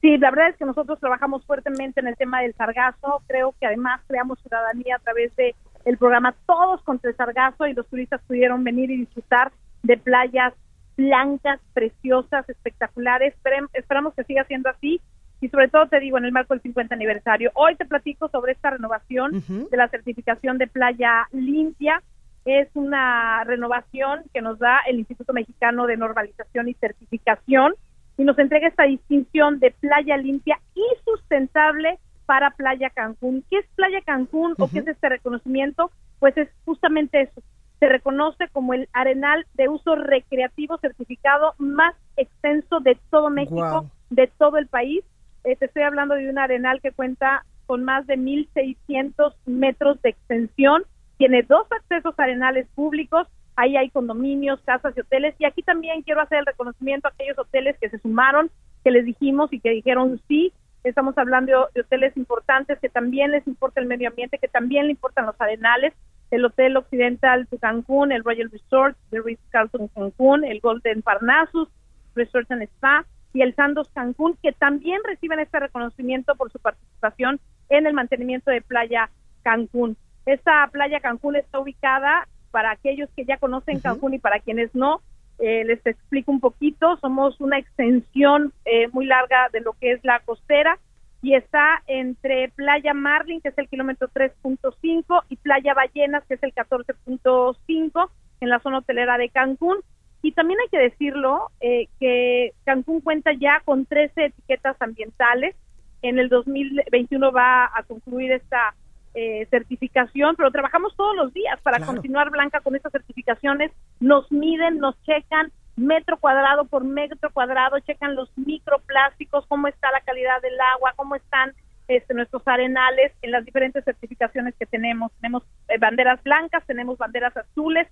Sí, la verdad es que nosotros trabajamos fuertemente en el tema del sargazo. Creo que además creamos ciudadanía a través de el programa Todos contra el sargazo y los turistas pudieron venir y disfrutar de playas blancas, preciosas, espectaculares. esperamos que siga siendo así y sobre todo te digo en el marco del 50 aniversario. Hoy te platico sobre esta renovación de la certificación de playa limpia es una renovación que nos da el Instituto Mexicano de Normalización y Certificación y nos entrega esta distinción de playa limpia y sustentable para Playa Cancún. ¿Qué es Playa Cancún o qué es este reconocimiento? Pues es justamente eso. Se reconoce como el arenal de uso recreativo certificado más extenso de todo México, de todo el país. Eh, te estoy hablando de un arenal que cuenta con más de 1.600 metros de extensión tiene dos accesos arenales públicos, ahí hay condominios, casas y hoteles, y aquí también quiero hacer el reconocimiento a aquellos hoteles que se sumaron, que les dijimos y que dijeron sí, estamos hablando de, hoteles importantes que también les importa el medio ambiente, que también le importan los arenales, el Hotel Occidental de Cancún, el Royal Resort, el Ritz-Carlton Cancún, el Golden Parnassus, Resort and Spa y el Sandos Cancún, que también reciben este reconocimiento por su participación en el mantenimiento de Playa Cancún. Esta playa Cancún está ubicada para aquellos que ya conocen Cancún y para quienes no. Eh, les explico un poquito. Somos una extensión eh, muy larga de lo que es la costera y está entre Playa Marlin, que es el kilómetro 3.5, y Playa Ballenas, que es el 14.5, en la zona hotelera de Cancún. Y también hay que decirlo eh, que Cancún cuenta ya con 13 etiquetas ambientales. En el 2021 va a concluir esta eh, certificación, pero trabajamos todos los días para continuar blanca con estas certificaciones. Nos miden, nos checan metro cuadrado por metro cuadrado, checan los microplásticos, cómo está la calidad del agua, cómo están este, nuestros arenales en las diferentes certificaciones que tenemos. Tenemos eh, banderas blancas, tenemos banderas azules,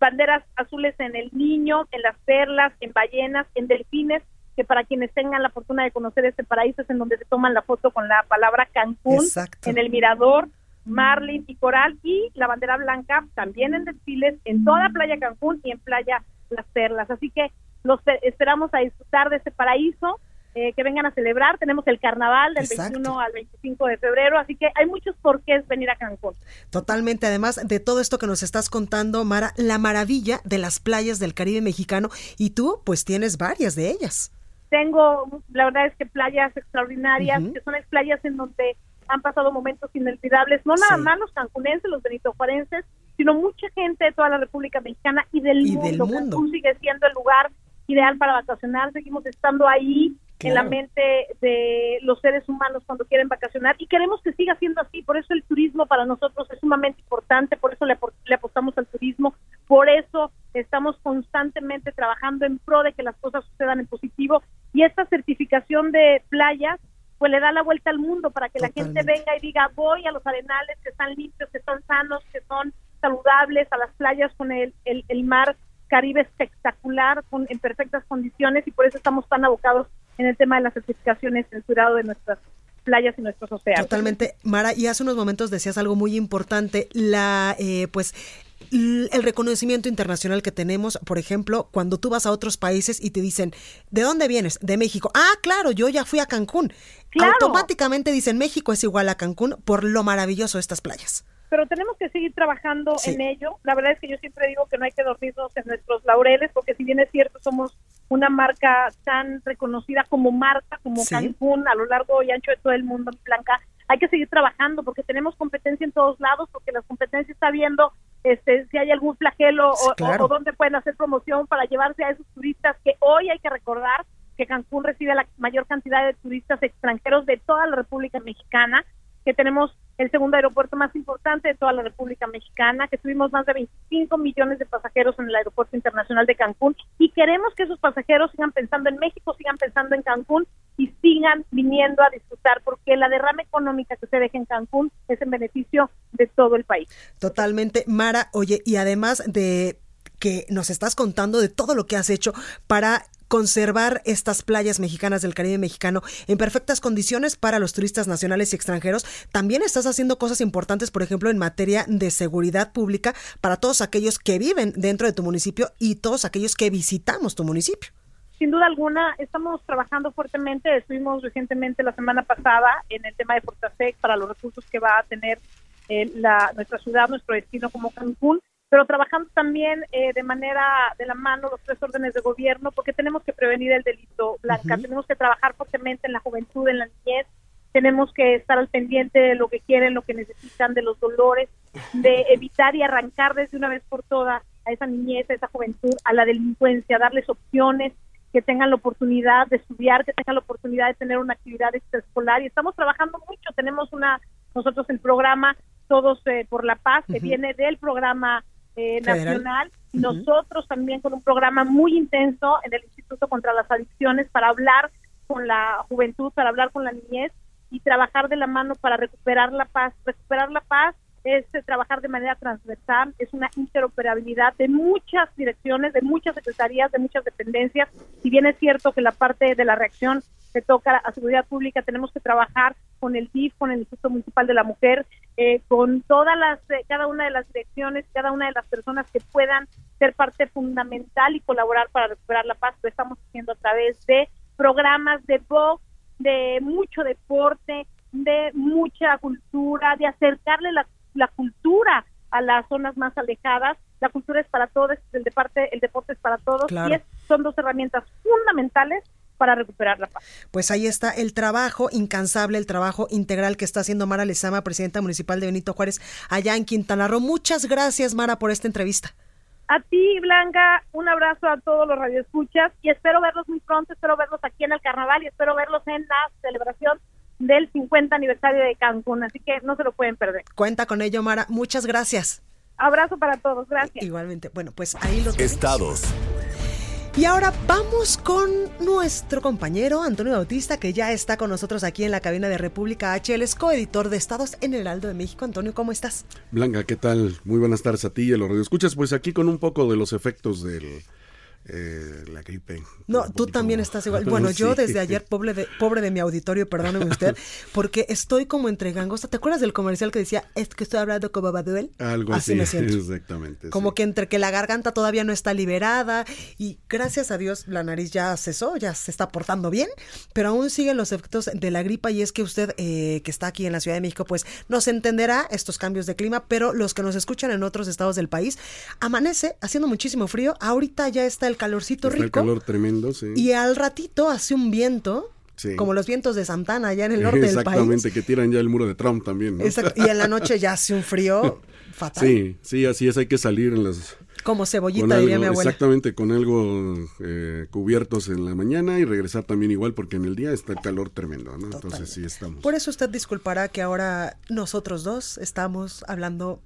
banderas azules en el niño, en las perlas, en ballenas, en delfines, que para quienes tengan la fortuna de conocer este paraíso es en donde se toman la foto con la palabra Cancún, en el mirador, Marlin y Coral, y la bandera blanca también en desfiles en toda Playa Cancún y en Playa Las Perlas. Así que los esperamos a disfrutar de este paraíso. Eh, que vengan a celebrar. Tenemos el carnaval del 21 al 25 de febrero, así que hay muchos porqués venir a Cancún. Totalmente, además de todo esto que nos estás contando, Mara, la maravilla de las playas del Caribe mexicano y tú pues tienes varias de ellas. Tengo, la verdad es que playas extraordinarias, que son playas en donde han pasado momentos inolvidables, no nada más los cancunenses, los benitojuarenses, sino mucha gente de toda la República Mexicana y del, mundo. Cancún sigue siendo el lugar ideal para vacacionar, seguimos estando ahí en la mente de los seres humanos cuando quieren vacacionar y queremos que siga siendo así, por eso el turismo para nosotros es sumamente importante, por eso le, le apostamos al turismo, por eso estamos constantemente trabajando en pro de que las cosas sucedan en positivo y esta certificación de playas pues le da la vuelta al mundo para que la gente venga y diga voy a los arenales que están limpios, que están sanos, que son saludables, a las playas con el, el, mar Caribe espectacular, con, en perfectas condiciones y por eso estamos tan abocados en el tema de las certificaciones, cuidado de nuestras playas y nuestros océanos. Totalmente, Mara, y hace unos momentos decías algo muy importante, la eh, pues el reconocimiento internacional que tenemos, por ejemplo, cuando tú vas a otros países y te dicen, ¿de dónde vienes? De México. Ah, claro, yo ya fui a Cancún. Automáticamente dicen México es igual a Cancún por lo maravilloso de estas playas. Pero tenemos que seguir trabajando en ello. La verdad es que yo siempre digo que no hay que dormirnos en nuestros laureles, porque si bien es cierto, somos una marca tan reconocida como marca, como Cancún, a lo largo y ancho de todo el mundo, Blanca, hay que seguir trabajando porque tenemos competencia en todos lados, porque la competencia está viendo este, si hay algún flagelo o, o, dónde pueden hacer promoción para llevarse a esos turistas que hoy hay que recordar que Cancún recibe la mayor cantidad de turistas extranjeros de toda la República Mexicana, que tenemos el segundo aeropuerto más importante de toda la República Mexicana, que tuvimos más de 25 millones de pasajeros en el Aeropuerto Internacional de Cancún y queremos que esos pasajeros sigan pensando en México, sigan pensando en Cancún y sigan viniendo a disfrutar porque la derrama económica que se deja en Cancún es en beneficio de todo el país. Totalmente, Mara. Oye, y además de que nos estás contando de todo lo que has hecho para conservar estas playas mexicanas del Caribe mexicano en perfectas condiciones para los turistas nacionales y extranjeros. También estás haciendo cosas importantes, por ejemplo, en materia de seguridad pública para todos aquellos que viven dentro de tu municipio y todos aquellos que visitamos tu municipio. Sin duda alguna, estamos trabajando fuertemente. Estuvimos recientemente la semana pasada en el tema de Fortasec para los recursos que va a tener eh, la, nuestra ciudad, nuestro destino como Cancún pero trabajando también eh, de manera de la mano los tres órdenes de gobierno, porque tenemos que prevenir el delito blanca, tenemos que trabajar fuertemente en la juventud, en la niñez, tenemos que estar al pendiente de lo que quieren, lo que necesitan, de los dolores, de evitar y arrancar desde una vez por todas a esa niñez, a esa juventud, a la delincuencia, darles opciones, que tengan la oportunidad de estudiar, que tengan la oportunidad de tener una actividad extraescolar. Y estamos trabajando mucho, tenemos una, nosotros el programa Todos eh, por la Paz, que viene del programa eh, nacional. Nosotros también con un programa muy intenso en el Instituto contra las Adicciones para hablar con la juventud, para hablar con la niñez y trabajar de la mano para recuperar la paz. Recuperar la paz es eh, trabajar de manera transversal, es una interoperabilidad de muchas direcciones, de muchas secretarías, de muchas dependencias. Si bien es cierto que la parte de la reacción se toca a seguridad pública, tenemos que trabajar con el DIF, con el Instituto Municipal de la Mujer, eh, con todas las, eh, cada una de las direcciones, cada una de las personas que puedan ser parte fundamental y colaborar para recuperar la paz. Lo estamos haciendo a través de programas de voz, de mucho deporte, de mucha cultura, de acercarle la, la cultura a las zonas más alejadas. La cultura es para todos, el deporte, el deporte es para todos y es, son dos herramientas fundamentales para recuperar la paz. Pues ahí está el trabajo incansable, el trabajo integral que está haciendo Mara Lezama, presidenta municipal de Benito Juárez, allá en Quintana Roo. Muchas gracias, Mara, por esta entrevista. A ti, Blanca, un abrazo a todos los radioescuchas y espero verlos muy pronto, espero verlos aquí en el carnaval y espero verlos en la celebración del 50 aniversario de Cancún, así que no se lo pueden perder. Cuenta con ello, Mara. Muchas gracias. Abrazo para todos, gracias. Igualmente. Bueno, pues ahí los Estados. Y ahora vamos con nuestro compañero Antonio Bautista, que ya está con nosotros aquí en la cabina de República H. Es coeditor de Estados en el Heraldo de México. Antonio, ¿cómo estás? Blanca, ¿qué tal? Muy buenas tardes a ti y a los radioescuchas. Pues aquí con un poco de los efectos del eh, la gripe. No, tú también estás igual. Bueno, yo desde ayer, pobre de, pobre de mi auditorio, perdóneme usted, porque estoy como entre gangosta. ¿Te acuerdas del comercial que decía, es que estoy hablando como Babaduel? Algo así, me siento. exactamente. Como que entre que la garganta todavía no está liberada y gracias a Dios la nariz ya cesó, ya se está portando bien, pero aún siguen los efectos de la gripa y es que usted eh, que está aquí en la Ciudad de México, pues nos entenderá estos cambios de clima, pero los que nos escuchan en otros estados del país, amanece haciendo muchísimo frío, ahorita ya está el calorcito rico. El calor tremendo, sí. Y al ratito hace un viento. Como los vientos de Santana allá en el norte del país. Exactamente, que tiran ya el muro de Trump también. Y en la noche ya hace un frío fatal. Sí, sí, así es, hay que salir en las... Como cebollita, diría mi abuela. Exactamente, con algo eh, cubiertos en la mañana y regresar también igual porque en el día está el calor tremendo, ¿no? Entonces sí estamos. Por eso usted disculpará que ahora nosotros dos estamos hablando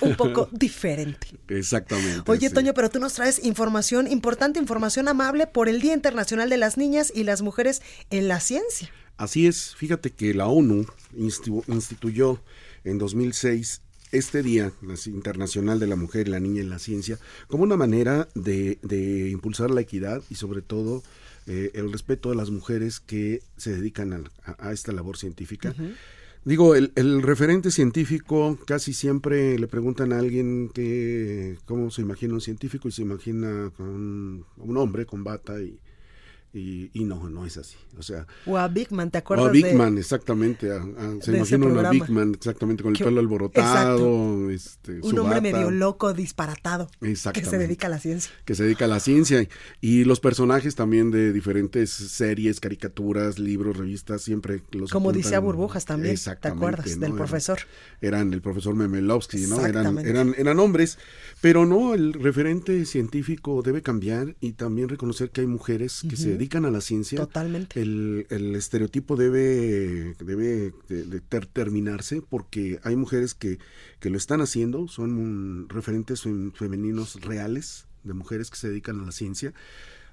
un poco diferente. Exactamente. Oye, Toño, pero tú nos traes información importante, información amable por el Día Internacional de las Niñas y las Mujeres en la Ciencia. Así es, fíjate que la ONU instituyó en 2006 este Día Internacional de la Mujer y la Niña en la Ciencia como una manera de, impulsar la equidad y sobre todo eh, el respeto a las mujeres que se dedican a, esta labor científica. Digo, el, el, referente científico casi siempre le preguntan a alguien que cómo se imagina un científico y se imagina con un hombre con bata y, y, y, no, no es así. O sea, o a Big Man, ¿te acuerdas? O a Big Man, exactamente. se imagina a Big Man, exactamente, con el pelo alborotado. Este, un hombre medio loco, disparatado. Que se dedica a la ciencia. Que se dedica a la ciencia. Y los personajes también de diferentes series, caricaturas, libros, revistas, siempre los. Como dice a Burbujas también. ¿Te acuerdas? Del profesor. Eran, el profesor Memelowski, ¿no? Eran, eran, eran hombres. Pero no, el referente científico debe cambiar y también reconocer que hay mujeres que se dedican a la ciencia, Totalmente. El, el estereotipo debe, debe de, de ter- terminarse porque hay mujeres que, que lo están haciendo, son un- referentes fem- femeninos reales de mujeres que se dedican a la ciencia.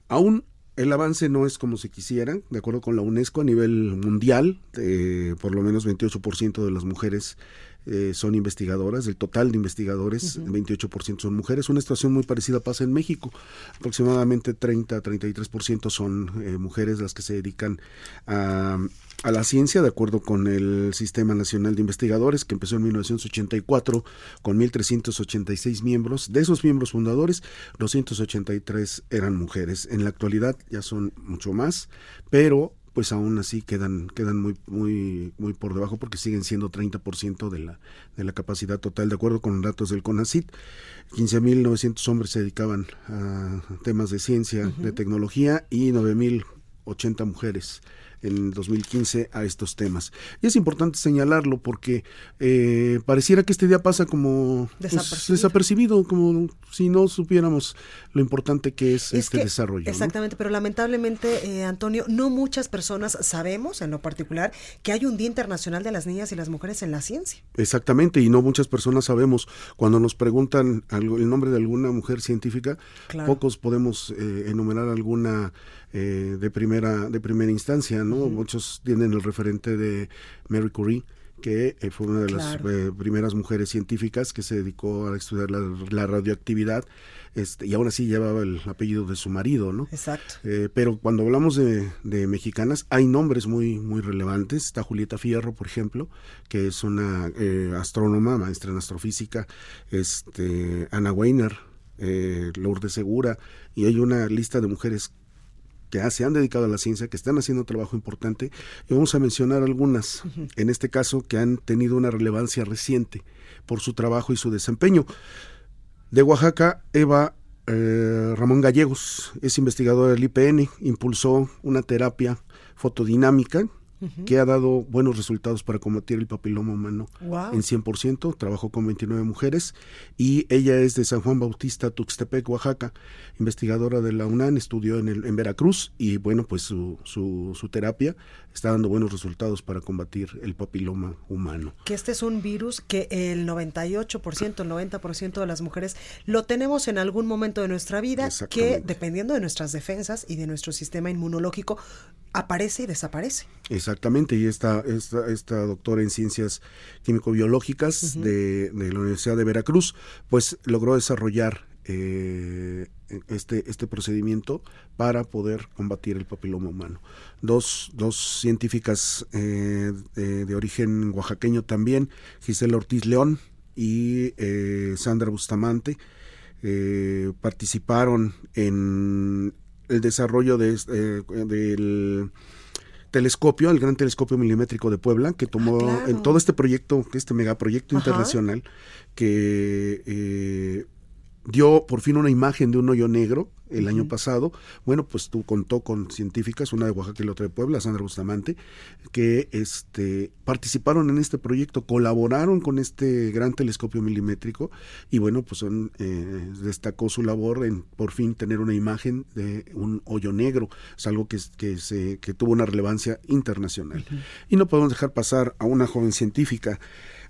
Aún el avance no es como se quisiera, de acuerdo con la UNESCO a nivel mundial, eh, por lo menos 28% de las mujeres eh, son investigadoras, del total de investigadores, Ujú. 28% son mujeres. Una situación muy parecida pasa en México. Aproximadamente 30-33% son eh, mujeres las que se dedican a, a la ciencia, de acuerdo con el Sistema Nacional de Investigadores, que empezó en 1984 con 1.386 miembros. De esos miembros fundadores, 283 eran mujeres. En la actualidad ya son mucho más, pero pues aún así quedan quedan muy muy muy por debajo porque siguen siendo 30% de la de la capacidad total. De acuerdo con datos del CONACYT 15.900 hombres se dedicaban a temas de ciencia de tecnología y 9.080 mujeres en 2015 a estos temas. Y es importante señalarlo porque eh, pareciera que este día pasa como pues, Desapercibido. como si no supiéramos lo importante que es, Es este que- desarrollo. ¿no? Exactamente, pero lamentablemente, eh, Antonio, no muchas personas sabemos, en lo particular, que hay un Día Internacional de las Niñas y las Mujeres en la Ciencia. Exactamente, y no muchas personas sabemos. Cuando nos preguntan algo- el nombre de alguna mujer científica, Claro. pocos podemos eh, enumerar alguna eh, de primera de primera instancia, ¿no? Muchos tienen el referente de Mary Curie que eh, fue una de las eh, primeras mujeres científicas que se dedicó a estudiar la, la radioactividad este, y aún así llevaba el apellido de su marido, ¿no? Exacto. Eh, pero cuando hablamos de, de mexicanas, hay nombres muy, muy relevantes. Está Julieta Fierro, por ejemplo, que es una eh, astrónoma, maestra en astrofísica, este, Ana Weiner, eh, Lourdes Segura, y hay una lista de mujeres que se han dedicado a la ciencia, que están haciendo un trabajo importante, y vamos a mencionar algunas, en este caso, que han tenido una relevancia reciente por su trabajo y su desempeño. De Oaxaca, Eva eh, Ramón Gallegos es investigadora del IPN, impulsó una terapia fotodinámica Que ha dado buenos resultados para combatir el papiloma humano Guau. en 100%, trabajó con 29 mujeres y ella es de San Juan Bautista, Tuxtepec, Oaxaca, investigadora de la UNAM, estudió en, el, en Veracruz y bueno, pues su, su, su terapia está dando buenos resultados para combatir el papiloma humano. Que este es un virus que el 98%, el 90% de las mujeres lo tenemos en algún momento de nuestra vida, que dependiendo de nuestras defensas y de nuestro sistema inmunológico, aparece y desaparece. Exactamente, y esta, esta, esta doctora en ciencias químico-biológicas de, de la Universidad de Veracruz, pues logró desarrollar eh, este, este procedimiento para poder combatir el papiloma humano. Dos, dos científicas eh, de, de origen oaxaqueño también, Gisela Ortiz León y eh, Sandra Bustamante, eh, participaron en el desarrollo de, eh, del telescopio, el gran telescopio milimétrico de Puebla, que tomó claro. en todo este proyecto, este megaproyecto Ajá. internacional, que eh, dio por fin una imagen de un hoyo negro el año pasado. Bueno, pues tú contó con científicas, una de Oaxaca y la otra de Puebla, Sandra Bustamante, que este, participaron en este proyecto, colaboraron con este gran telescopio milimétrico y bueno, pues son, eh, destacó su labor en por fin tener una imagen de un hoyo negro. Es algo que, que, se, que tuvo una relevancia internacional. Y no podemos dejar pasar a una joven científica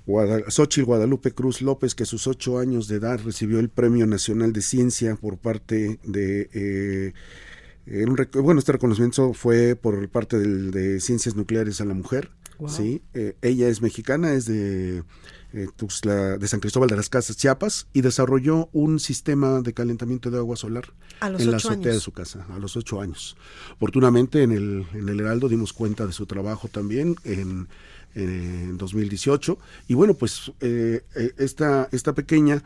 Guada- Xochitl Guadalupe Cruz López, que a sus ocho años de edad recibió el Premio Nacional de Ciencia por parte de... eh, un bueno, este reconocimiento fue por parte del- de Ciencias Nucleares a la Mujer. Wow. ¿sí? Eh, ella es mexicana, es de, eh, Tuxtla- de San Cristóbal de las Casas, Chiapas, y desarrolló un sistema de calentamiento de agua solar en la azotea de su casa, a los ocho años. Oportunamente en el, en el Heraldo dimos cuenta de su trabajo también en, en 2018. Y bueno, pues eh, eh, esta, esta pequeña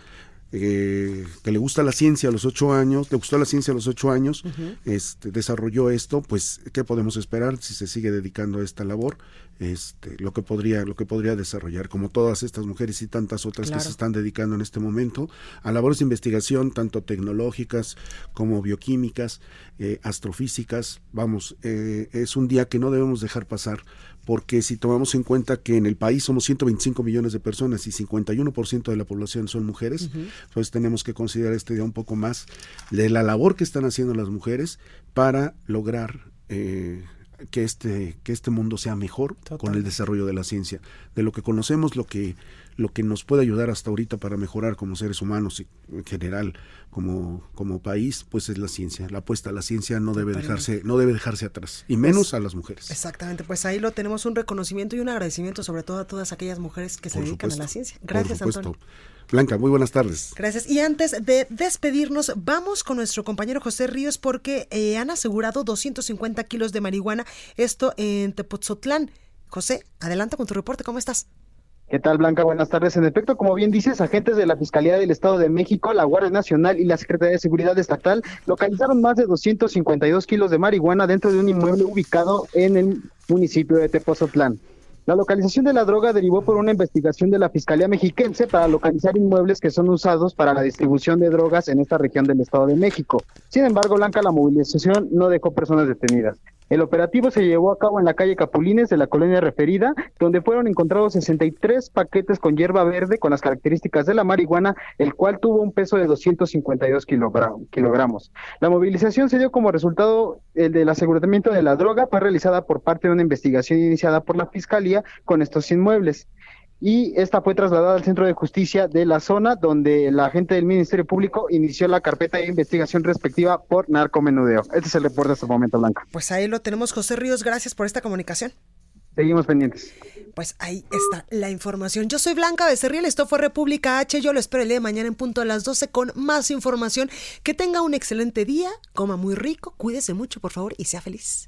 eh, que le gusta la ciencia a los ocho años, le gustó la ciencia a los ocho años, este, desarrolló esto, pues, ¿qué podemos esperar si se sigue dedicando a esta labor? Este, lo que podría, lo que podría desarrollar, como todas estas mujeres y tantas otras Claro. que se están dedicando en este momento a labores de investigación, tanto tecnológicas como bioquímicas, eh, astrofísicas. Vamos, eh, es un día que no debemos dejar pasar, porque si tomamos en cuenta que en el país somos 125 millones de personas y 51% de la población son mujeres, Entonces tenemos que considerar este día un poco más de la labor que están haciendo las mujeres para lograr eh, que este, que este mundo sea mejor con el desarrollo de la ciencia. De lo que conocemos, lo que, lo que nos puede ayudar hasta ahorita para mejorar como seres humanos y en general como, como país, pues es la ciencia. La apuesta a la ciencia no debe dejarse, no debe dejarse atrás, y menos Pues, a las mujeres. Exactamente, pues ahí lo tenemos un reconocimiento y un agradecimiento sobre todo a todas aquellas mujeres que se Por dedican a la supuesto, ciencia. por Gracias, supuesto. Antonio. Blanca, muy buenas tardes. Gracias. Y antes de despedirnos, vamos con nuestro compañero José Ríos porque eh, han asegurado 250 kilos de marihuana, esto en Tepoztlán. José, adelante con tu reporte, ¿cómo estás? ¿Qué tal, Blanca? Buenas tardes. En efecto, como bien dices, agentes de la Fiscalía del Estado de México, la Guardia Nacional y la Secretaría de Seguridad Estatal localizaron más de 252 kilos de marihuana dentro de un inmueble ubicado en el municipio de Tepozotlán. La localización de la droga derivó por una investigación de la Fiscalía Mexiquense para localizar inmuebles que son usados para la distribución de drogas en esta región del Estado de México. Sin embargo, Blanca, la movilización no dejó personas detenidas. El operativo se llevó a cabo en la calle Capulines de la colonia referida, donde fueron encontrados 63 paquetes con hierba verde con las características de la marihuana, el cual tuvo un peso de 252 kilogra- kilogramos. La movilización se dio como resultado el del aseguramiento de la droga, fue realizada por parte de una investigación iniciada por la Fiscalía con estos inmuebles y esta fue trasladada al Centro de Justicia de la zona donde la agente del Ministerio Público inició la carpeta de investigación respectiva por narcomenudeo. Este es el reporte hasta el momento, Blanca. Pues ahí lo tenemos, José Ríos, gracias por esta comunicación. Seguimos pendientes. Pues ahí está la información. Yo soy Blanca Becerril, esto fue República H. Yo lo espero el día de mañana en punto a las 12 con más información. Que tenga un excelente día, coma muy rico, cuídese mucho, por favor, y sea feliz.